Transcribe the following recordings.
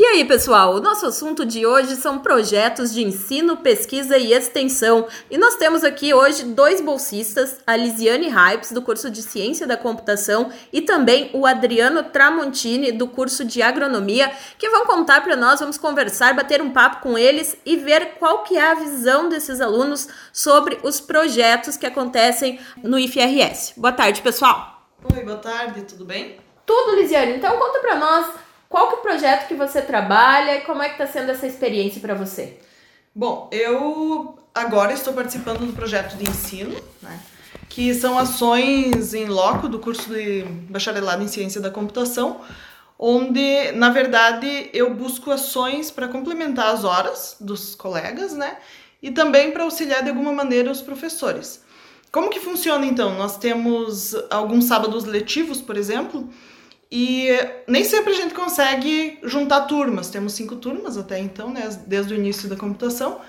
E aí, pessoal, o nosso assunto de hoje são projetos de ensino, pesquisa e extensão. E nós temos aqui hoje dois bolsistas, a Lisiane Hypes, do curso de Ciência da Computação, e também o Adriano Tramontini, do curso de Agronomia, que vão contar para nós, vamos conversar, bater um papo com eles e ver qual que é a visão desses alunos sobre os projetos que acontecem no IFRS. Boa tarde, pessoal! Oi, boa tarde, tudo bem? Tudo, Lisiane. Então conta para nós qual que é o projeto que você trabalha e como é que está sendo essa experiência para você? Bom, eu agora estou participando do projeto de ensino, né, que são ações em loco do curso de bacharelado em ciência da computação, onde, na verdade, eu busco ações para complementar as horas dos colegas, né, e também para auxiliar de alguma maneira os professores. Como que funciona então? Nós temos alguns sábados letivos, por exemplo, e nem sempre a gente consegue juntar turmas. Temos cinco turmas até então, né, desde o início da computação.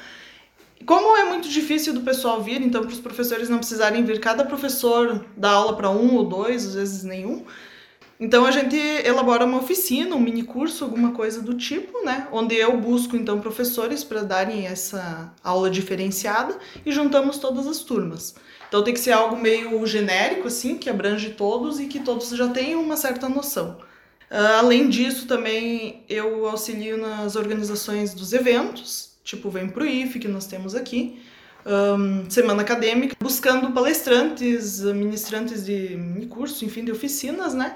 Como é muito difícil do pessoal vir, então para os professores não precisarem vir cada professor dar aula para um ou dois, às vezes nenhum. Então a gente elabora uma oficina, um mini curso, alguma coisa do tipo, né? Onde eu busco então professores para darem essa aula diferenciada e juntamos todas as turmas. Então tem que ser algo meio genérico, assim, que abrange todos e que todos já tenham uma certa noção. Uh, além disso, também eu auxilio nas organizações dos eventos, tipo Vem Pro IF, que nós temos aqui, um, Semana Acadêmica, buscando palestrantes, ministrantes de curso, enfim, de oficinas, né?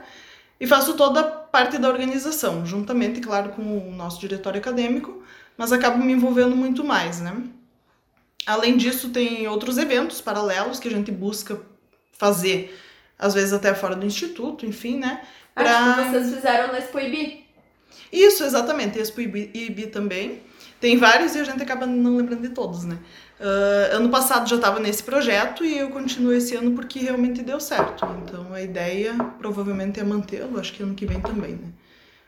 E faço toda a parte da organização, juntamente, claro, com o nosso diretório acadêmico, mas acabo me envolvendo muito mais, né? Além disso, tem outros eventos paralelos que a gente busca fazer, às vezes até fora do instituto, enfim, né? Pra... Acho que vocês fizeram na Expo IB. Isso, exatamente, Expo IB, IB também. Tem vários e a gente acaba não lembrando de todos, né? Uh, ano passado já estava nesse projeto e eu continuo esse ano porque realmente deu certo. Então a ideia provavelmente é mantê-lo, acho que ano que vem também, né?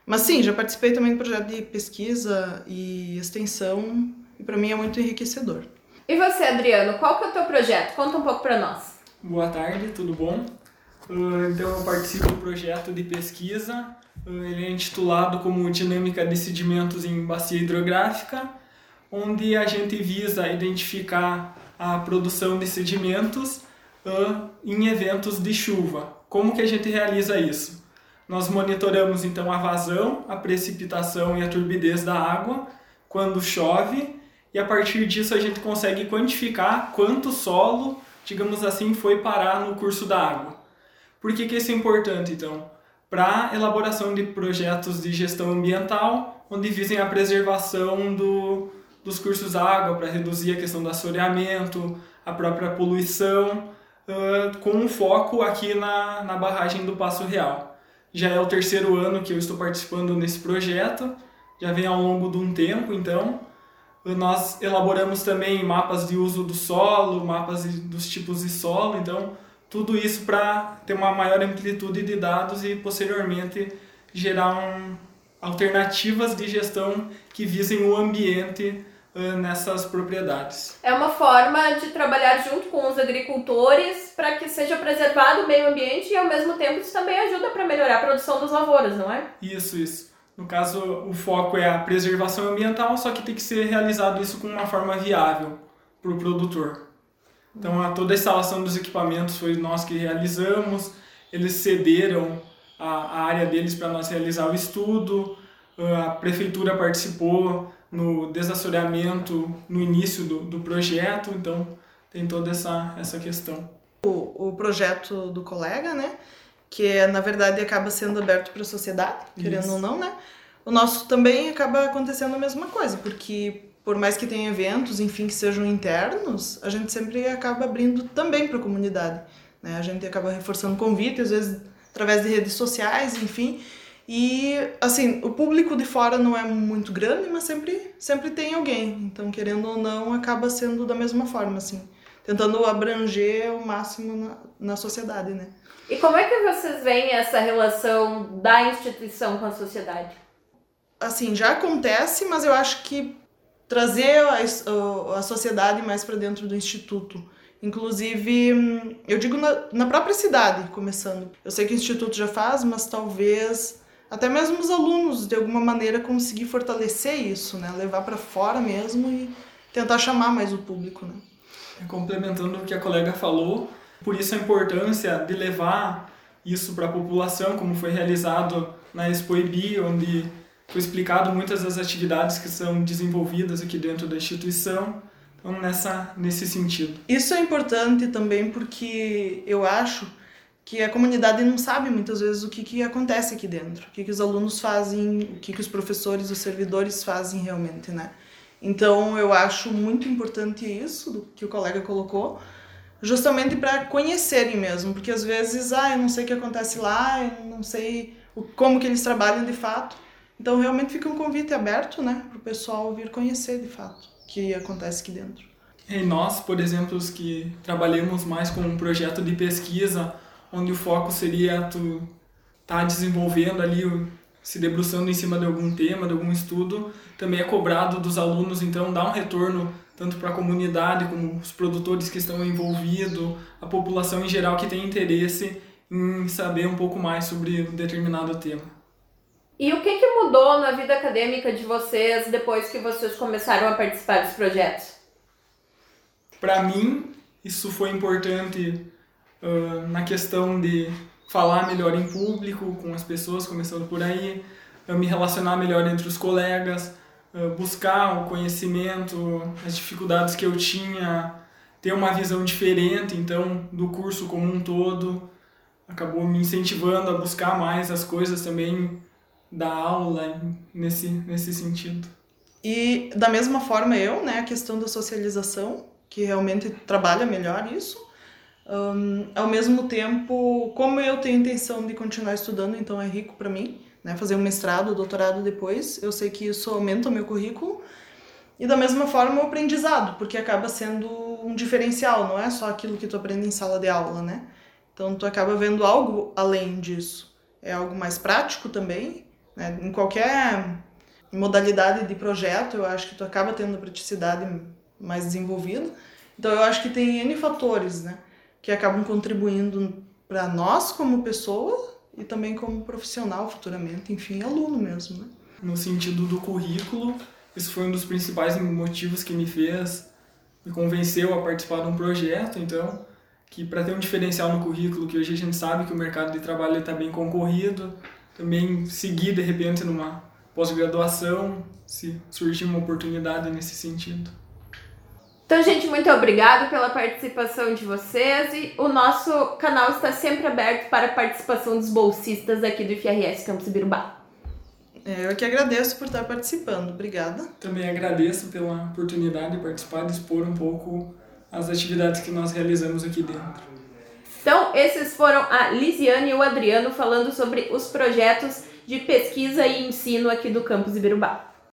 Mas sim, já participei também do projeto de pesquisa e extensão e para mim é muito enriquecedor. E você, Adriano, qual que é o teu projeto? Conta um pouco para nós. Boa tarde, tudo bom? Uh, então eu participo do projeto de pesquisa, uh, ele é intitulado como Dinâmica de Sedimentos em Bacia Hidrográfica, onde a gente visa identificar a produção de sedimentos uh, em eventos de chuva. Como que a gente realiza isso? Nós monitoramos então a vazão, a precipitação e a turbidez da água quando chove e a partir disso a gente consegue quantificar quanto solo, digamos assim, foi parar no curso da água. Por que, que isso é importante, então? Para elaboração de projetos de gestão ambiental, onde visem a preservação do, dos cursos água, para reduzir a questão do assoreamento, a própria poluição, uh, com um foco aqui na, na barragem do Passo Real. Já é o terceiro ano que eu estou participando nesse projeto, já vem ao longo de um tempo, então, nós elaboramos também mapas de uso do solo, mapas dos tipos de solo, então tudo isso para ter uma maior amplitude de dados e posteriormente gerar um, alternativas de gestão que visem o ambiente nessas propriedades. É uma forma de trabalhar junto com os agricultores para que seja preservado o meio ambiente e ao mesmo tempo isso também ajuda para melhorar a produção das lavouras, não é? Isso, isso. No caso, o foco é a preservação ambiental, só que tem que ser realizado isso com uma forma viável para o produtor. Então, a toda a instalação dos equipamentos foi nós que realizamos, eles cederam a, a área deles para nós realizar o estudo, a prefeitura participou no desassoreamento no início do, do projeto, então tem toda essa, essa questão. O, o projeto do colega, né? que é, na verdade acaba sendo aberto para a sociedade, querendo Isso. ou não, né? O nosso também acaba acontecendo a mesma coisa, porque por mais que tenha eventos, enfim, que sejam internos, a gente sempre acaba abrindo também para a comunidade, né? A gente acaba reforçando convite, às vezes através de redes sociais, enfim. E assim, o público de fora não é muito grande, mas sempre sempre tem alguém. Então, querendo ou não, acaba sendo da mesma forma, assim, tentando abranger o máximo na, na sociedade, né? E como é que vocês veem essa relação da instituição com a sociedade? Assim, já acontece, mas eu acho que trazer a, a sociedade mais para dentro do instituto. Inclusive, eu digo na, na, própria cidade, começando. Eu sei que o instituto já faz, mas talvez até mesmo os alunos, de alguma maneira, conseguir fortalecer isso, né? Levar para fora mesmo e tentar chamar mais o público, né? Complementando o que a colega falou, por isso a importância de levar isso para a população, como foi realizado na Expo IBI, onde foi explicado muitas das atividades que são desenvolvidas aqui dentro da instituição. Então, nessa, nesse sentido. Isso é importante também porque eu acho que a comunidade não sabe muitas vezes o que, que acontece aqui dentro, o que, que os alunos fazem, o que, que os professores, os servidores fazem realmente, né? Então eu acho muito importante isso do que o colega colocou, justamente para conhecerem mesmo, porque às vezes, ah, eu não sei o que acontece lá, eu não sei como que eles trabalham de fato. Então realmente fica um convite aberto, né, para o pessoal vir conhecer de fato o que acontece aqui dentro. E nós, por exemplo, os que trabalhamos mais com um projeto de pesquisa, onde o foco seria tu tá desenvolvendo ali, se debruçando em cima de algum tema, de algum estudo, também é cobrado dos alunos, então dá um retorno tanto para a comunidade como os produtores que estão envolvidos, a população em geral que tem interesse em saber um pouco mais sobre um determinado tema. E o que, que mudou na vida acadêmica de vocês depois que vocês começaram a participar dos projetos? Para mim, isso foi importante uh, na questão de falar melhor em público com as pessoas, começando por aí, uh, me relacionar melhor entre os colegas, uh, buscar o conhecimento, as dificuldades que eu tinha, ter uma visão diferente, então, do curso como um todo, acabou me incentivando a buscar mais as coisas também da aula nesse, nesse sentido. E da mesma forma eu, né, a questão da socialização, que realmente trabalha melhor isso, um, ao mesmo tempo, como eu tenho intenção de continuar estudando, então é rico para mim, né? Fazer um mestrado, doutorado depois, eu sei que isso aumenta o meu currículo. E da mesma forma o aprendizado, porque acaba sendo um diferencial, não é só aquilo que tu aprende em sala de aula, né? Então tu acaba vendo algo além disso. É algo mais prático também, né? Em qualquer modalidade de projeto, eu acho que tu acaba tendo praticidade mais desenvolvida. Então eu acho que tem N fatores, né? que acabam contribuindo para nós como pessoa e também como profissional futuramente, enfim, aluno mesmo. Né? No sentido do currículo, isso foi um dos principais motivos que me fez, me convenceu a participar de um projeto, então, que para ter um diferencial no currículo, que hoje a gente sabe que o mercado de trabalho está bem concorrido, também seguir de repente numa pós-graduação, se surgir uma oportunidade nesse sentido. Então, gente, muito obrigado pela participação de vocês e o nosso canal está sempre aberto para a participação dos bolsistas aqui do IFRS Campus Birubá. É, eu que agradeço por estar participando. Obrigada. Também agradeço pela oportunidade de participar, de expor um pouco as atividades que nós realizamos aqui dentro. Então, esses foram a Lisiane e o Adriano falando sobre os projetos de pesquisa e ensino aqui do Campus Ibirubá.